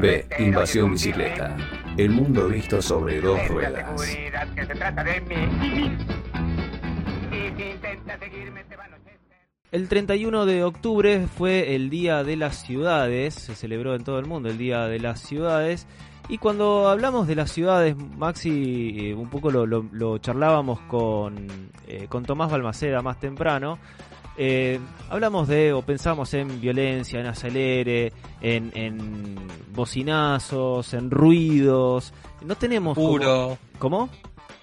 B. Invasión bicicleta. El mundo visto sobre dos ruedas. El 31 de octubre fue el Día de las Ciudades, se celebró en todo el mundo el Día de las Ciudades. Y cuando hablamos de las ciudades, Maxi, eh, un poco lo, charlábamos con, eh, con Tomás Balmaceda más temprano, eh, hablamos de o pensamos en violencia, en acelere, en, en bocinazos, en ruidos. No tenemos... Oscuro. ¿Cómo?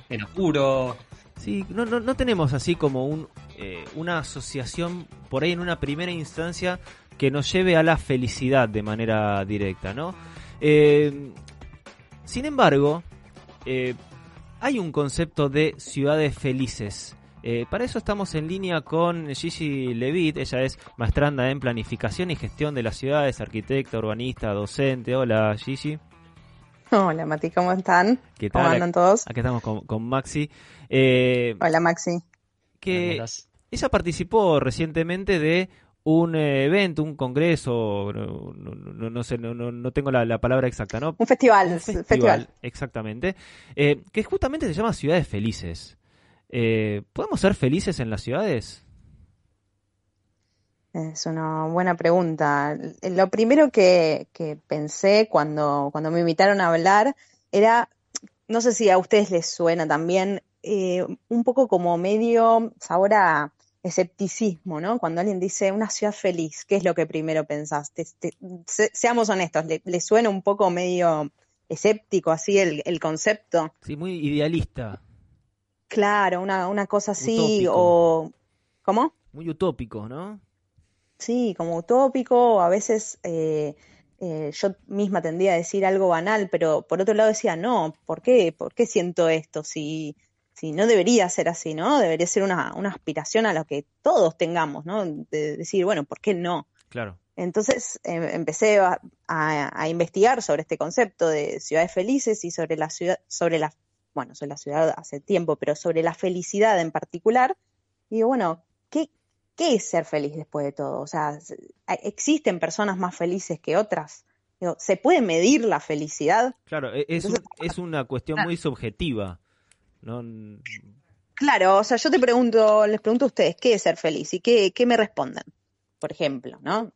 En oscuro. Sí, no, no, no tenemos así como un, eh, una asociación por ahí en una primera instancia que nos lleve a la felicidad de manera directa, ¿no? Eh, sin embargo, hay un concepto de ciudades felices. Para eso estamos en línea con Gigi Levitt, ella es maestranda en planificación y gestión de las ciudades, arquitecta, urbanista, docente. Hola Gigi. Hola Mati, ¿cómo están? ¿Qué tal? ¿Cómo andan todos? Aquí estamos con, Maxi. Hola Maxi. Que ella participó recientemente de un eh, evento, un congreso, no, sé, no, tengo la, palabra exacta, ¿no? Un festival, festival, exactamente, eh, que justamente se llama Ciudades Felices. Eh, ¿Podemos ser felices en las ciudades? Es una buena pregunta. Lo primero que, que pensé cuando, cuando me invitaron a hablar era, no sé si a ustedes les suena también, un poco como medio sabor a escepticismo, ¿no? Cuando alguien dice una ciudad feliz, ¿qué es lo que primero pensaste? seamos honestos, ¿le, suena un poco medio escéptico así el, concepto? Sí, muy idealista. Claro, una, una cosa así, o... ¿Cómo? Muy utópico, ¿no? Sí, como utópico, a veces eh, eh, yo misma tendría a decir algo banal, pero por otro lado decía, no, ¿por qué? ¿Por qué siento esto? Si si no debería ser así, ¿no? Debería ser una, una aspiración a lo que todos tengamos, ¿no? De decir, bueno, ¿por qué no? Claro. Entonces em, empecé a, a, investigar sobre este concepto de ciudades felices y sobre la ciudad, sobre la, bueno, sobre la ciudad hace tiempo, pero sobre la felicidad en particular. Digo, bueno, ¿qué, qué es ser feliz después de todo? O sea, ¿existen personas más felices que otras? ¿Se puede medir la felicidad? Claro, e, es, es una cuestión muy subjetiva. Claro, o sea, yo te pregunto, les pregunto a ustedes, ¿qué es ser feliz? ¿Y qué, qué me responden? Por ejemplo, ¿no?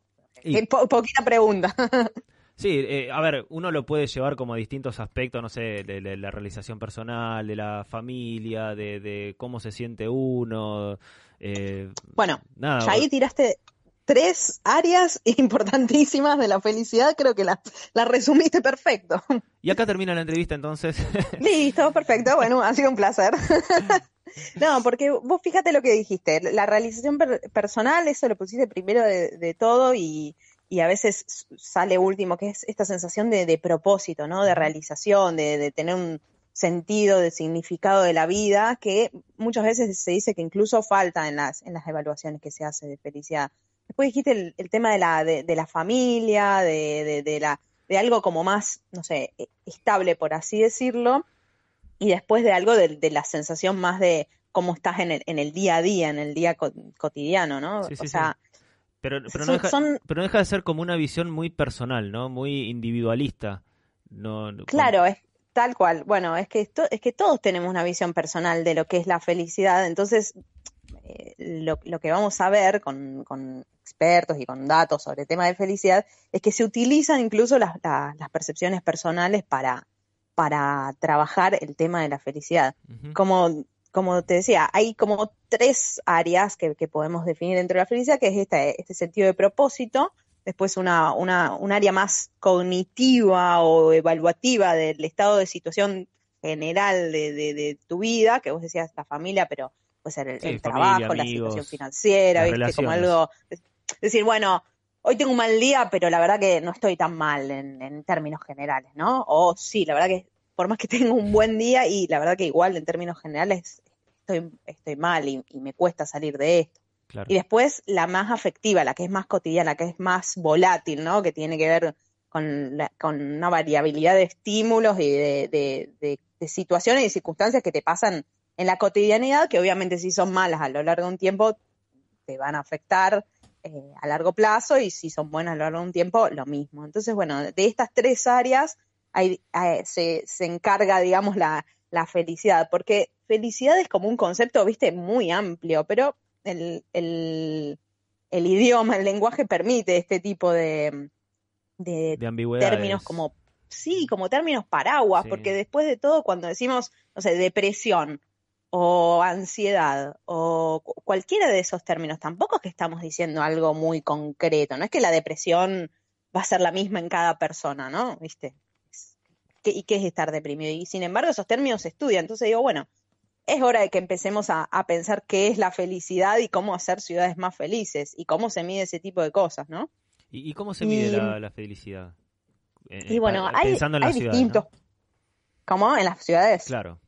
poquita pregunta. Sí, eh, a ver, uno lo puede llevar como a distintos aspectos, no sé, de, la realización personal, de la familia, de, cómo se siente uno. Eh, bueno, nada, ya ahí tiraste tres áreas importantísimas de la felicidad, creo que las la resumiste perfecto. Y acá termina la entrevista entonces. Listo, perfecto, bueno, ha sido un placer. No, porque vos fíjate lo que dijiste, la realización personal, eso lo pusiste primero de, todo y, a veces sale último, que es esta sensación de, propósito, ¿no? De realización, de, de, tener un sentido, de significado de la vida, que muchas veces se dice que incluso falta en las, en las evaluaciones que se hace de felicidad. Después dijiste el, tema de la, de, la familia, de, de, la, de algo como más, no sé, e, estable, por así decirlo, y después de algo de, la sensación más de cómo estás en el, en el día a día, en el día cotidiano, ¿no? o sea, Pero, pero, no deja, pero no deja de ser como una visión muy personal, ¿no? Muy individualista. No, claro, es tal cual. Bueno, es que, esto, es que todos tenemos una visión personal de lo que es la felicidad, entonces eh, lo, lo, que vamos a ver con, con, expertos y con datos sobre el tema de felicidad es que se utilizan incluso las, las percepciones personales para, para trabajar el tema de la felicidad. Como como te decía, hay como tres áreas que, que, podemos definir dentro de la felicidad, que es este, este sentido de propósito, después una, una, un área más cognitiva o evaluativa del estado de situación general de, de, de, tu vida, que vos decías la familia, pero puede ser el, trabajo, la situación financiera, ¿viste? Como algo. Decir, bueno, hoy tengo un mal día, pero la verdad que no estoy tan mal en, términos generales, ¿no? O sí, la verdad que por más que tengo un buen día y la verdad que igual en términos generales estoy, estoy mal y, me cuesta salir de esto. Y después la más afectiva, la que es más cotidiana, que es más volátil, ¿no? Que tiene que ver con, con una variabilidad de estímulos y de, de situaciones y circunstancias que te pasan en la cotidianidad, que obviamente si son malas a lo largo de un tiempo, te van a afectar eh, a largo plazo y si son buenas a lo largo de un tiempo, lo mismo. Entonces, bueno, de estas tres áreas hay, se, se, encarga, digamos, la, la, felicidad, porque felicidad es como un concepto, viste, muy amplio, pero el, el, el idioma, el lenguaje permite este tipo de, de, términos como, sí, como términos paraguas, porque después de todo, cuando decimos, no sé, depresión, o ansiedad o cualquiera de esos términos, tampoco es que estamos diciendo algo muy concreto, no es que la depresión va a ser la misma en cada persona, ¿no? ¿Viste? ¿Y qué es estar deprimido? Y sin embargo esos términos se estudian, entonces digo, bueno, es hora de que empecemos a, pensar qué es la felicidad y cómo hacer ciudades más felices y cómo se mide ese tipo de cosas, ¿no? ¿Y, cómo se mide la, felicidad? y bueno, hay, distintos... ¿Cómo? En las ciudades. Claro.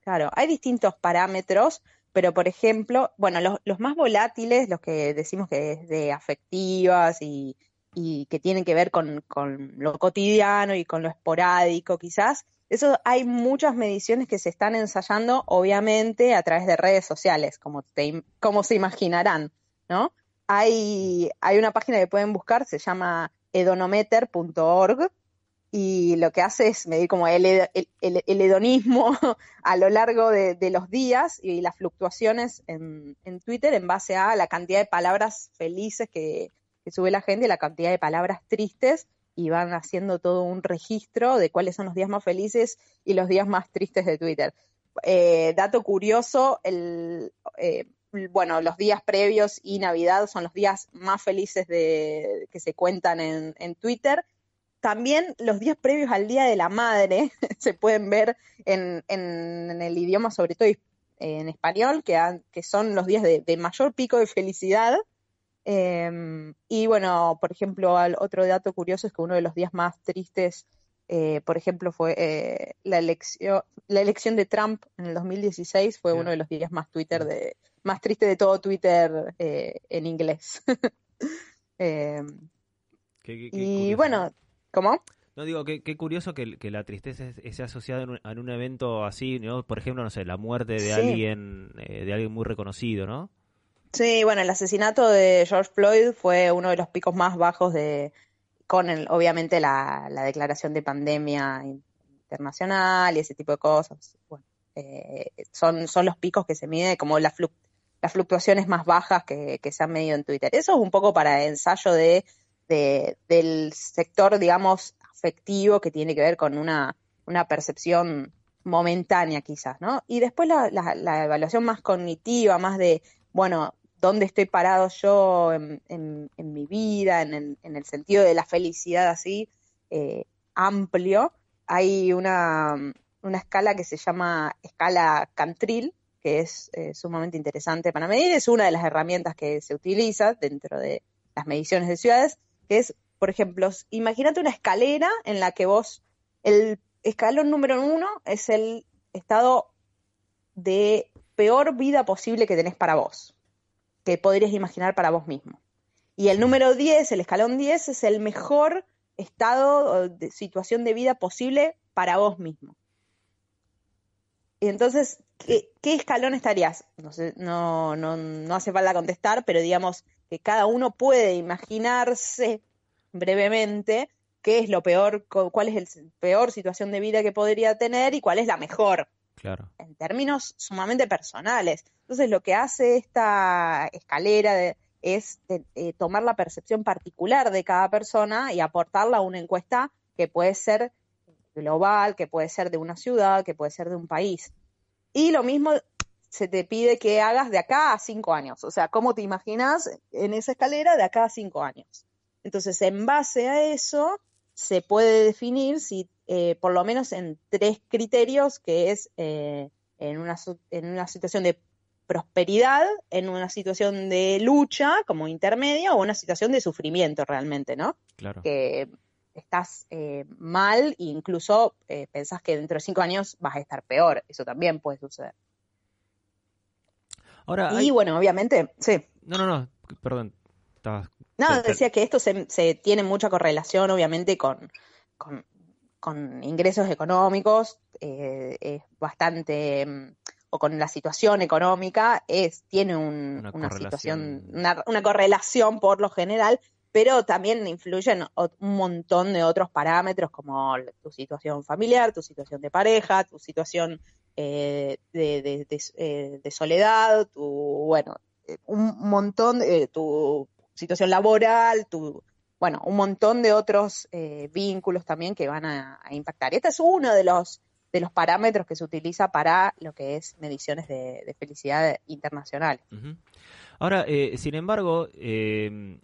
Claro, hay distintos parámetros, pero por ejemplo, bueno, los, los más volátiles, los que decimos que es de afectivas y, y que tienen que ver con, con, lo cotidiano y con lo esporádico quizás, eso hay muchas mediciones que se están ensayando, obviamente, a través de redes sociales, como, te, como se imaginarán, ¿no? Hay, hay una página que pueden buscar, se llama edonometer.org, y lo que hace es medir como el, el, hedonismo a lo largo de, los días y las fluctuaciones en, Twitter en base a la cantidad de palabras felices que, sube la gente la cantidad de palabras tristes y van haciendo todo un registro de cuáles son los días más felices y los días más tristes de Twitter. Eh, dato curioso, el, eh, bueno, los días previos y Navidad son los días más felices de, que se cuentan en, en Twitter también los días previos al Día de la Madre se pueden ver en, el idioma, sobre todo en español, que, que son los días de, mayor pico de felicidad. Em, y bueno, por ejemplo, otro dato curioso es que uno de los días más tristes, eh, por ejemplo, fue eh, la, elección, la elección de Trump en el 2016, fue uno de los días más Twitter de más triste de todo Twitter eh, en inglés. Em, y bueno, ¿Cómo? No digo, qué, curioso que, la tristeza esté asociada en un, evento así, ¿no? Por ejemplo, no sé, la muerte de alguien, eh, de alguien muy reconocido, ¿no? Sí, bueno, el asesinato de George Floyd fue uno de los picos más bajos de, con obviamente la, declaración de pandemia internacional y ese tipo de cosas. Bueno, eh, son, son los picos que se mide como las fluctuaciones más bajas que, que se han medido en Twitter. Eso es un poco para ensayo de del sector, digamos, afectivo que tiene que ver con una, percepción momentánea quizás, ¿no? Y después la, evaluación más cognitiva, más de, bueno, ¿dónde estoy parado yo en, mi vida, en el, sentido de la felicidad así, eh, amplio? Hay una, escala que se llama escala Cantril, que es eh, sumamente interesante para medir, es una de las herramientas que se utiliza dentro de las mediciones de ciudades, que es, por ejemplo, imagínate una escalera en la que vos, el escalón número uno es el estado de peor vida posible que tenés para vos, que podrías imaginar para vos mismo. Y el número 10, el escalón 10, es el mejor estado de situación de vida posible para vos mismo. Y entonces, ¿qué, escalón estarías? No, sé, no, no, no hace falta contestar, pero digamos, que cada uno puede imaginarse brevemente qué es lo peor, cuál es la peor situación de vida que podría tener y cuál es la mejor. Claro. En términos sumamente personales. Entonces, lo que hace esta escalera es eh, tomar la percepción particular de cada persona y aportarla a una encuesta que puede ser global, que puede ser de una ciudad, que puede ser de un país. Y lo mismo se te pide que hagas de acá a cinco años. O sea, ¿cómo te imaginas en esa escalera de acá a cinco años? Entonces, en base a eso, se puede definir si, eh, por lo menos en tres criterios, que es eh, en, una, en una situación de prosperidad, en una situación de lucha como intermedia o una situación de sufrimiento realmente, ¿no? Claro. Que estás eh, mal e incluso pensás que dentro de cinco años vas a estar peor. Eso también puede suceder y bueno, obviamente, sí. No, no, no, perdón. No, decía que esto se, tiene mucha correlación, obviamente, con, con, ingresos económicos. Eh, es bastante. Mm, o con la situación económica, es, tiene una, situación, una, correlación por lo general, pero también influyen un montón de otros parámetros como tu situación familiar, tu situación de pareja, tu situación eh, de, eh, de, soledad, tu, bueno, eh, un montón, de tu situación laboral, tu, bueno, un montón de otros vínculos también que van a, a impactar. Este es uno de los de los parámetros que se utiliza para lo que es mediciones de, felicidad internacional. Ahora, eh, sin embargo, eh,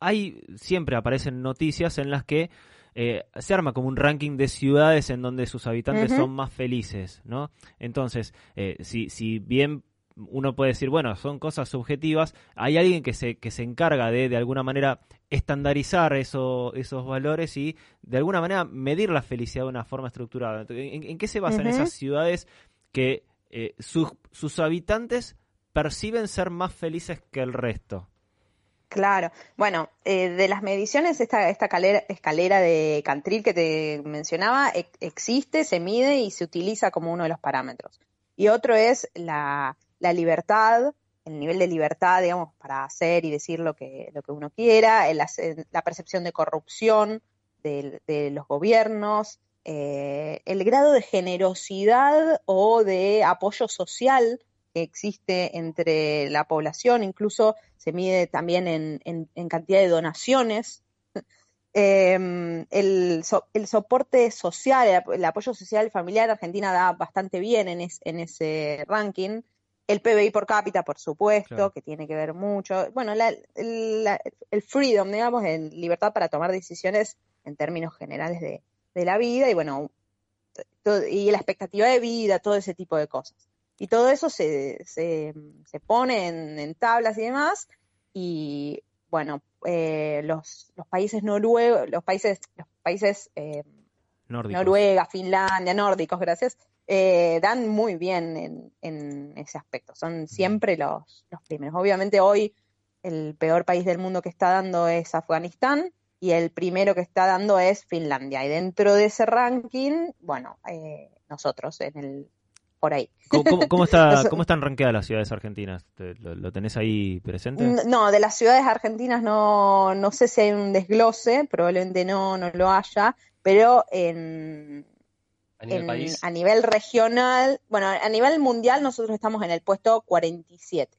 hay siempre aparecen noticias en las que eh, se arma como un ranking de ciudades en donde sus habitantes son más felices, ¿no? Entonces, si, si bien uno puede decir, bueno, son cosas subjetivas, hay alguien que se, que se encarga de, de alguna manera, estandarizar eso, esos valores y, de alguna manera, medir la felicidad de una forma estructurada. ¿En, qué se basan esas ciudades que eh, sus, habitantes perciben ser más felices que el resto? Claro. Bueno, eh, de las mediciones, esta, esta escalera, de Cantril que te mencionaba existe, se mide y se utiliza como uno de los parámetros. Y otro es la, la libertad, el nivel de libertad, digamos, para hacer y decir lo que, lo que uno quiera, la percepción de corrupción de, los gobiernos, eh, el grado de generosidad o de apoyo social que existe entre la población, incluso se mide también en, cantidad de donaciones. Em, el, soporte social, el, apoyo social familiar, Argentina da bastante bien en, en ese ranking. El PBI por cápita, por supuesto, que tiene que ver mucho. Bueno, el freedom, digamos, en libertad para tomar decisiones en términos generales de, la vida y bueno, y la expectativa de vida, todo ese tipo de cosas. Y todo eso se, se, pone en, tablas y demás. Y bueno, eh, los, los países noruegos, los países, los países eh, Noruega, Finlandia, nórdicos, gracias, eh, dan muy bien en, ese aspecto. Son siempre los, los primeros. Obviamente hoy el peor país del mundo que está dando es Afganistán y el primero que está dando es Finlandia. Y dentro de ese ranking, bueno, eh, nosotros en el por ahí. ¿Cómo, está, ¿Cómo están rankeadas las ciudades argentinas? ¿Lo, tenés ahí presente? No, de las ciudades argentinas no, no sé si hay un desglose, probablemente no, no lo haya, pero en, ¿A nivel, regional, bueno, a nivel mundial nosotros estamos en el puesto 47.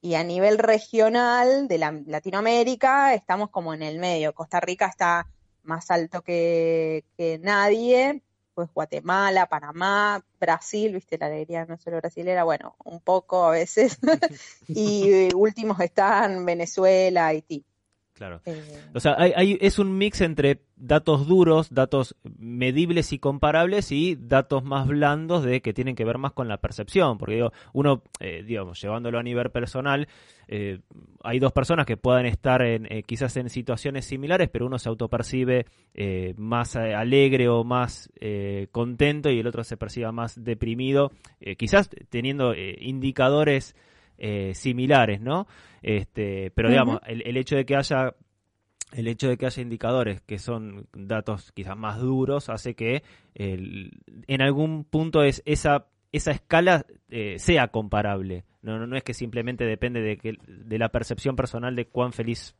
Y a nivel regional de Latinoamérica estamos como en el medio. Costa Rica está más alto que, nadie, pues Guatemala, Panamá, Brasil, viste, la alegría no solo brasilera, bueno, un poco a veces. y últimos están Venezuela, Haití. Claro. Eh, o sea, hay, es un mix entre datos duros, datos medibles y comparables y datos más blandos de que tienen que ver más con la percepción. Porque digo, uno, eh, digamos, llevándolo a nivel personal, eh, hay dos personas que pueden estar en, quizás en situaciones similares, pero uno se autopercibe más alegre o más contento y el otro se perciba más deprimido, quizás teniendo indicadores eh, similares, ¿no? Este, pero digamos, el, hecho de que haya el hecho de que haya indicadores que son datos quizás más duros hace que en algún punto es esa esa escala eh, sea comparable. No, no, no, es que simplemente depende de, que, de la percepción personal de cuán feliz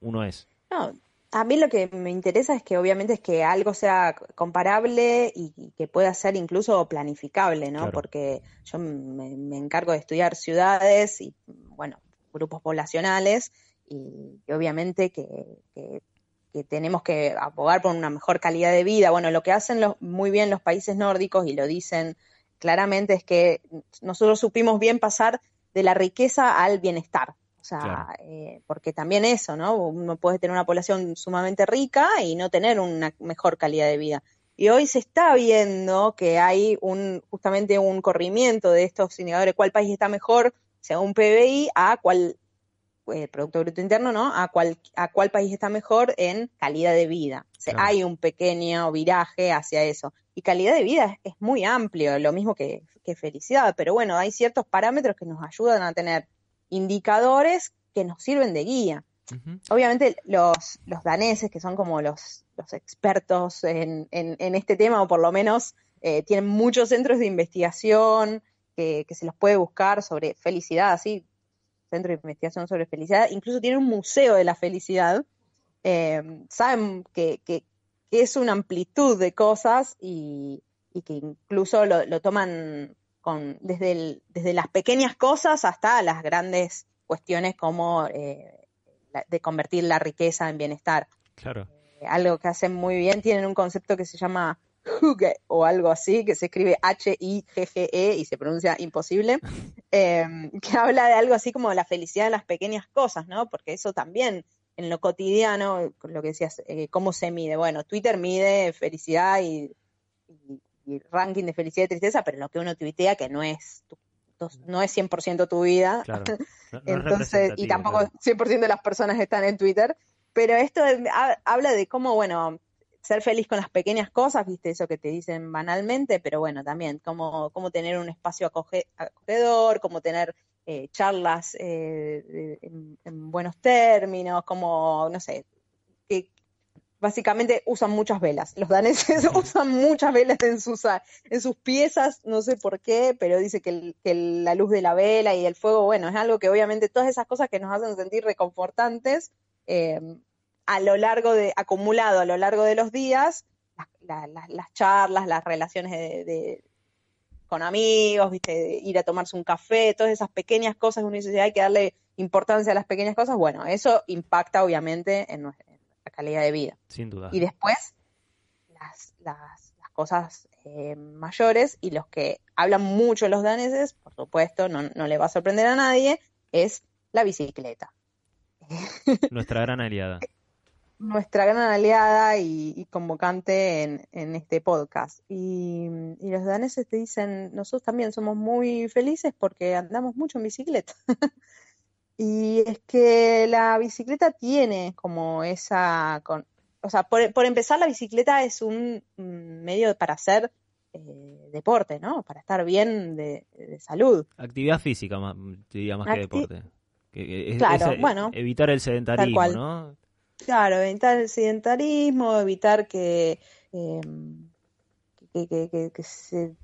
uno es. No, a mí lo que me interesa es que obviamente es que algo sea comparable y, que pueda ser incluso planificable, ¿no? Porque yo me, encargo de estudiar ciudades y, bueno, grupos poblacionales y, obviamente que, tenemos que abogar por una mejor calidad de vida. Bueno, lo que hacen muy bien los países nórdicos y lo dicen claramente es que nosotros supimos bien pasar de la riqueza al bienestar. O sea, eh, porque también eso, ¿no? Uno puede tener una población sumamente rica y no tener una mejor calidad de vida. Y hoy se está viendo que hay un justamente un corrimiento de estos indicadores, cuál país está mejor según PBI a cuál eh, Producto Bruto Interno, ¿no? A cuál, a cuál país está mejor en calidad de vida. O sea, hay un pequeño viraje hacia eso. Y calidad de vida es, muy amplio, lo mismo que, que felicidad, pero bueno, hay ciertos parámetros que nos ayudan a tener indicadores que nos sirven de guía. Obviamente los, los daneses, que son como los, los expertos en, en, este tema, o por lo menos eh, tienen muchos centros de investigación, que, se los puede buscar sobre felicidad, así, Centro de Investigación sobre Felicidad, incluso tiene un museo de la felicidad. Eh, saben que, es una amplitud de cosas y, que incluso lo, toman con, desde, desde las pequeñas cosas hasta las grandes cuestiones como eh, de convertir la riqueza en bienestar. Claro. Eh, algo que hacen muy bien, tienen un concepto que se llama Hugge o algo así, que se escribe H-I-G-G-E y se pronuncia imposible, em, que habla de algo así como la felicidad en las pequeñas cosas, ¿no? Porque eso también en lo cotidiano, lo que decías, eh, ¿cómo se mide? Bueno, Twitter mide felicidad y, ranking de felicidad y tristeza, pero lo que uno tuitea que no es no es 100% tu vida. Entonces, y tampoco 100% de las personas están en Twitter. Pero esto habla de cómo, bueno, ser feliz con las pequeñas cosas, viste, eso que te dicen banalmente, pero bueno, también cómo, cómo tener un espacio acogedor, cómo tener eh, charlas eh, en, buenos términos, como, no sé, que básicamente usan muchas velas. Los daneses usan muchas velas en sus, en sus piezas, no sé por qué, pero dice que, la luz de la vela y el fuego, bueno, es algo que obviamente todas esas cosas que nos hacen sentir reconfortantes, eh, a lo largo de, acumulado a lo largo de los días, las charlas, las relaciones de, con amigos, ¿viste? ir a tomarse un café, todas esas pequeñas cosas que uno dice, hay que darle importancia a las pequeñas cosas, bueno, eso impacta obviamente en calidad de vida. Sin duda. Y después, las, las, cosas eh, mayores y los que hablan mucho los daneses, por supuesto, no, no le va a sorprender a nadie, es la bicicleta. Nuestra gran aliada nuestra gran aliada y, convocante en, este podcast. Y, los daneses te dicen, nosotros también somos muy felices porque andamos mucho en bicicleta. y es que la bicicleta tiene como esa... Con, o sea, por, empezar, la bicicleta es un medio para hacer eh, deporte, ¿no? Para estar bien de, salud. Actividad física, diría más que deporte. claro, bueno. Evitar el sedentarismo, ¿no? Claro, evitar el sedentarismo, evitar que, eh, que, que, se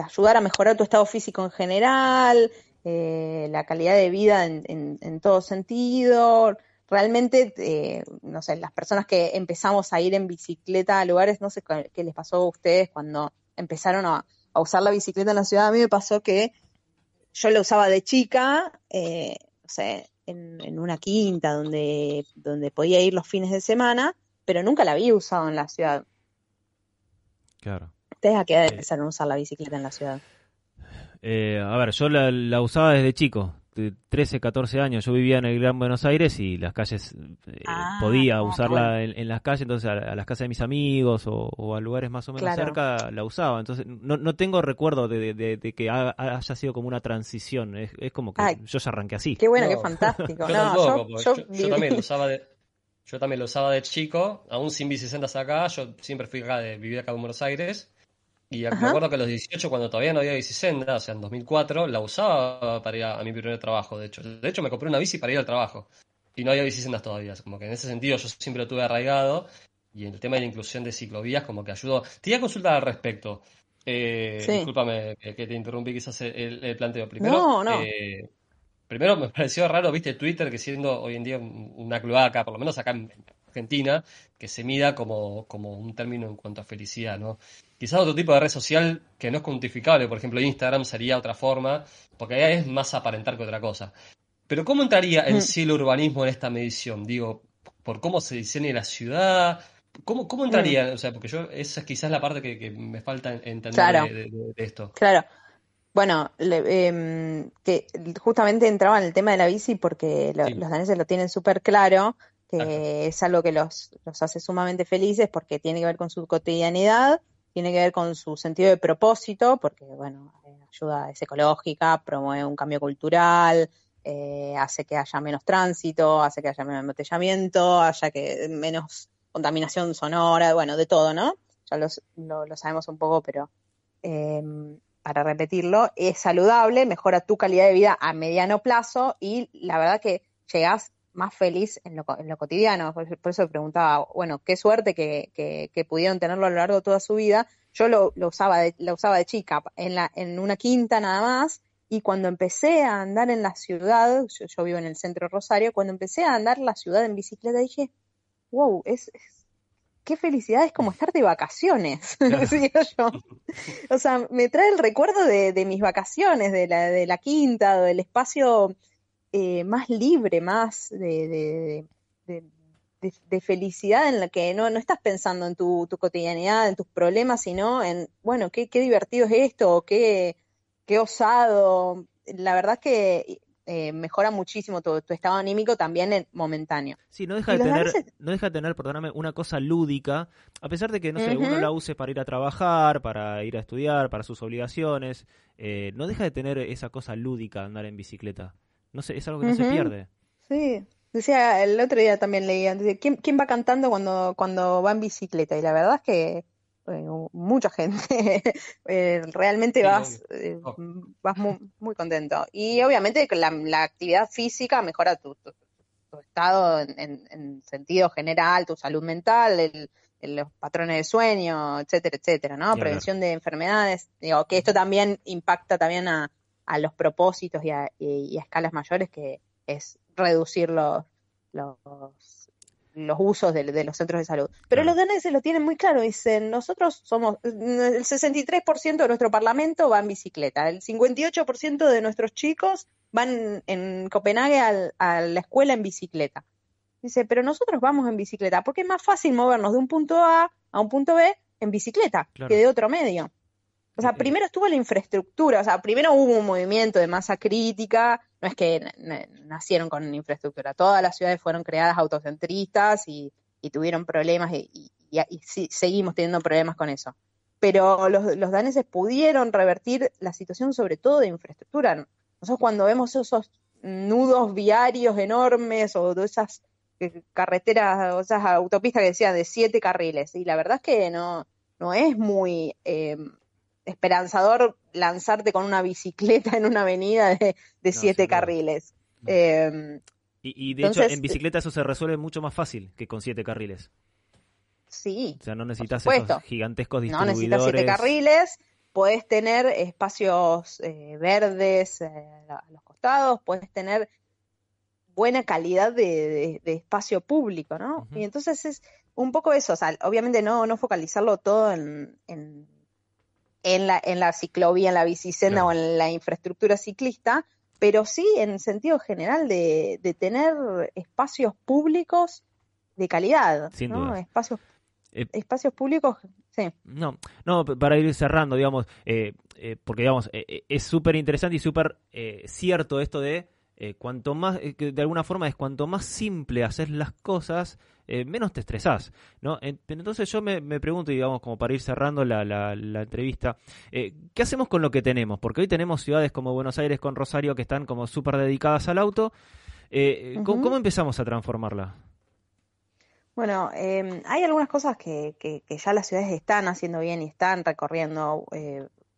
ayudar a mejorar tu estado físico en general, eh, la calidad de vida en, en, todo sentido. Realmente, eh, no sé, las personas que empezamos a ir en bicicleta a lugares, no sé qué les pasó a ustedes cuando empezaron a, a usar la bicicleta en la ciudad. A mí me pasó que yo la usaba de chica, no sé, en, una quinta donde, donde podía ir los fines de semana, pero nunca la había usado en la ciudad. Claro. ¿Ustedes a qué edad empezaron a usar la bicicleta en la ciudad? Eh, a ver, yo la, usaba desde chico. De 13, 14 años, yo vivía en el Gran Buenos Aires y las calles, eh, ah, podía usarla en, las calles, entonces a, las casas de mis amigos o, a lugares más o menos cerca la usaba. Entonces no, no tengo recuerdo de, que haya sido como una transición, es, como que yo ya arranqué así. Qué bueno, qué fantástico. yo, también lo usaba de, yo también lo usaba de chico, aún sin bicisendas acá, yo siempre fui acá de vivir acá en Buenos Aires y me acuerdo que a los 18, cuando todavía no había bicicenda, o sea, en 2004, la usaba para ir a, mi primer trabajo, de hecho. De hecho, me compré una bici para ir al trabajo. Y no había bicisendas todavía. Como que en ese sentido yo siempre lo tuve arraigado. Y en el tema de la inclusión de ciclovías, como que ayudó. Te iba a consultar al respecto. Eh, Discúlpame que, te interrumpí quizás el, planteo. Primero, no, no. Eh, primero me pareció raro, viste, Twitter, que siendo hoy en día una cloaca, por lo menos acá en Argentina, que se mida como, como un término en cuanto a felicidad, ¿no? Quizás otro tipo de red social que no es cuantificable, por ejemplo Instagram sería otra forma, porque ahí es más aparentar que otra cosa. Pero ¿cómo entraría el mm. cielo urbanismo en esta medición? Digo, por cómo se diseña la ciudad, ¿cómo, cómo entraría? Mm. O sea, porque yo, esa es quizás la parte que, me falta entender de, esto. Claro. Bueno, em, que justamente entraba en el tema de la bici porque los daneses lo tienen súper claro, que es algo que los, los hace sumamente felices porque tiene que ver con su cotidianidad tiene que ver con su sentido de propósito, porque, bueno, ayuda, es ecológica, promueve un cambio cultural, eh, hace que haya menos tránsito, hace que haya menos embotellamiento, haya que menos contaminación sonora, bueno, de todo, ¿no? Ya lo, sabemos un poco, pero em, para repetirlo, es saludable, mejora tu calidad de vida a mediano plazo y la verdad que llegas más feliz en lo, en lo cotidiano. Por, eso preguntaba, bueno, qué suerte que, que, pudieron tenerlo a lo largo de toda su vida. Yo lo, lo, usaba, de, lo usaba de chica, en, la, en una quinta nada más, y cuando empecé a andar en la ciudad, yo, vivo en el centro de Rosario, cuando empecé a andar la ciudad en bicicleta dije, wow, es, qué felicidad es como estar de vacaciones, yo. O sea, me trae el recuerdo de, de mis vacaciones, de la, de la quinta, del espacio eh, más libre, más de, de, felicidad en la que no, no estás pensando en tu, cotidianidad, en tus problemas, sino en, bueno, qué, qué divertido es esto, qué, qué osado. La verdad es que eh, mejora muchísimo tu, estado anímico también en momentáneo. Sí, no deja, de tener, no deja de tener, perdóname, una cosa lúdica, a pesar de que, no sé, uno la use para ir a trabajar, para ir a estudiar, para sus obligaciones, eh, no deja de tener esa cosa lúdica andar en bicicleta. No sé, es algo que no se pierde. Sí, decía, el otro día también leía, ¿quién, ¿quién va cantando cuando, cuando va en bicicleta? Y la verdad es que mucha gente, eh, realmente vas, eh, oh. vas muy, muy, contento. Y obviamente la, la actividad física mejora tu, tu, estado en, en, sentido general, tu salud mental, el, los patrones de sueño, etcétera, etcétera, ¿no? Prevención de enfermedades. Digo, que esto también impacta también a, a los propósitos y a, y, a, escalas mayores, que es reducir los, los los usos de, los centros de salud. Pero los daneses lo tienen muy claro, dicen, nosotros somos, el 63% de nuestro parlamento va en bicicleta, el 58% de nuestros chicos van en Copenhague a la escuela en bicicleta. Dice, pero nosotros vamos en bicicleta, porque es más fácil movernos de un punto A a un punto B en bicicleta que de otro medio. O sea, primero estuvo la infraestructura, o sea, primero hubo un movimiento de masa crítica, no es que nacieron con infraestructura, todas las ciudades fueron creadas autocentristas y, tuvieron problemas y, seguimos teniendo problemas con eso. Pero los, daneses pudieron revertir la situación sobre todo de infraestructura. Nosotros cuando vemos esos nudos viarios enormes o de esas eh, carreteras o esas autopistas que decían de siete carriles, y la verdad es que no, no es muy... Eh, esperanzador lanzarte con una bicicleta en una avenida de, siete carriles. Em, y, de hecho, en bicicleta eso se resuelve mucho más fácil que con siete carriles. Sí. O sea, no necesitas esos gigantescos distribuidores. No necesitas siete carriles, puedes tener espacios eh, verdes eh, a los costados, puedes tener buena calidad de, espacio público, ¿no? Y entonces es un poco eso, o sea, obviamente no, no focalizarlo todo en en la, en la ciclovía, en la bicicenda o en la infraestructura ciclista, pero sí en sentido general de, tener espacios públicos de calidad, ¿no? Espacios, eh, espacios públicos, sí. No, no, para ir cerrando, digamos, eh, eh, porque digamos, es súper interesante y súper cierto esto de eh, cuanto más, eh, de alguna forma es cuanto más simple haces las cosas, eh, menos te estresás, ¿no? Entonces yo me, pregunto, digamos, como para ir cerrando la, la, entrevista, ¿qué hacemos con lo que tenemos? Porque hoy tenemos ciudades como Buenos Aires con Rosario que están como súper dedicadas al auto. ¿cómo, empezamos a transformarla? Bueno, em, hay algunas cosas que, que, que, ya las ciudades están haciendo bien y están recorriendo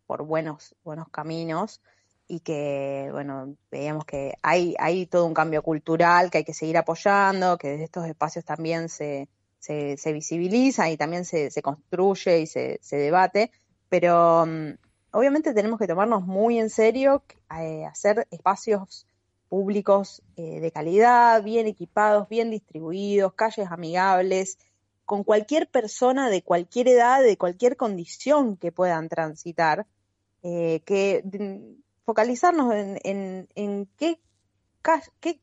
por buenos, buenos caminos y que, bueno, veíamos que hay, hay todo un cambio cultural que hay que seguir apoyando, que desde estos espacios también se, se, se visibiliza y también se, se construye y se, se debate, pero mm, obviamente tenemos que tomarnos muy en serio eh, hacer espacios públicos eh, de calidad, bien equipados, bien distribuidos, calles amigables, con cualquier persona de cualquier edad, de cualquier condición que puedan transitar, eh, que mm, focalizarnos en, en, qué,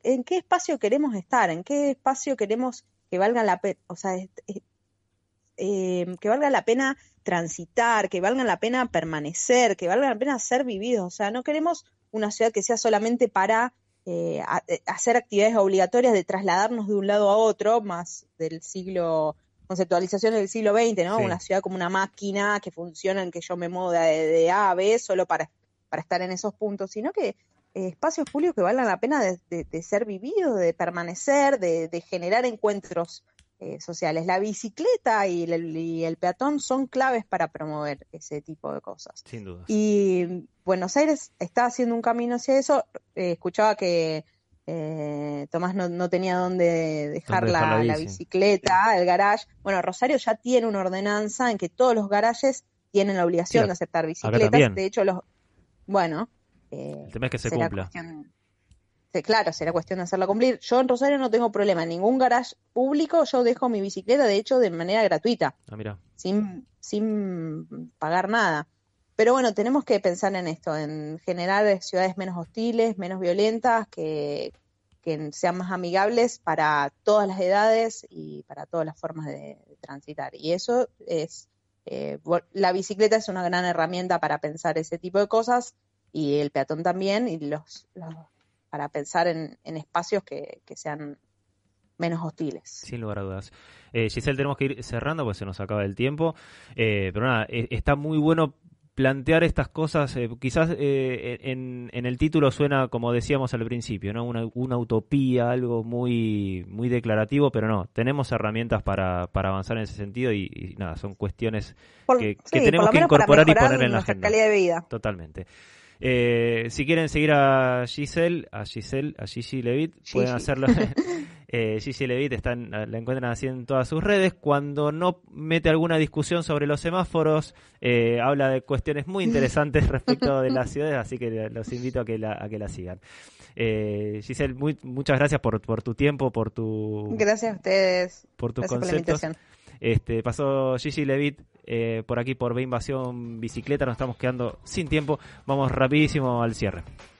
en qué espacio queremos estar, en qué espacio queremos que valga la pena, o sea, eh, que valga la pena transitar, que valga la pena permanecer, que valga la pena ser vividos. O sea, no queremos una ciudad que sea solamente para eh, eh, hacer actividades obligatorias de trasladarnos de un lado a otro, más del siglo, conceptualización del siglo XX, ¿no? Una ciudad como una máquina que funciona en que yo me muevo de, de A a B solo para para estar en esos puntos, sino que eh, espacios públicos que valgan la pena de, ser vividos, de permanecer, de, generar encuentros eh, sociales. La bicicleta y el, peatón son claves para promover ese tipo de cosas. Sin duda. Y Buenos Aires está haciendo un camino hacia eso. Eh, escuchaba que Eh, Tomás no, no, tenía dónde dejar, la, la, bicicleta, el garage. Bueno, Rosario ya tiene una ordenanza en que todos los garajes tienen la obligación de aceptar bicicletas. De hecho, los. Bueno. Eh, el tema es que se cumpla. claro, será cuestión de hacerla cumplir. Yo en Rosario no tengo problema. En ningún garage público yo dejo mi bicicleta, de hecho, de manera gratuita. Ah, mira. Sin, sin pagar nada. Pero bueno, tenemos que pensar en esto, en generar ciudades menos hostiles, menos violentas, que, sean más amigables para todas las edades y para todas las formas de, transitar. Y eso es, eh, la bicicleta es una gran herramienta para pensar ese tipo de cosas y el peatón también, y los, para pensar en, espacios que, sean menos hostiles. Sin lugar a dudas. Eh, Giselle, tenemos que ir cerrando porque se nos acaba el tiempo. Eh, pero nada, e, está muy bueno plantear estas cosas, eh, quizás eh, en, el título suena como decíamos al principio, ¿no? Una, utopía, algo muy, muy declarativo, pero no, tenemos herramientas para, para avanzar en ese sentido y, nada, son cuestiones que, tenemos que incorporar y poner en la agenda. calidad de vida. Totalmente. Eh, si quieren seguir a Giselle, a Giselle, a Gigi Levit, pueden hacerlo. eh, Gigi Levit está la encuentran así en todas sus redes. Cuando no mete alguna discusión sobre los semáforos, eh, habla de cuestiones muy interesantes respecto de las ciudades, así que los invito a que la, a que la sigan. Eh, Giselle, muchas gracias por, por tu tiempo, por tu... Gracias a ustedes. Por tus conceptos. Este, pasó Gigi Levit eh, por aquí por B Invasión Bicicleta. Nos estamos quedando sin tiempo. Vamos rapidísimo al cierre.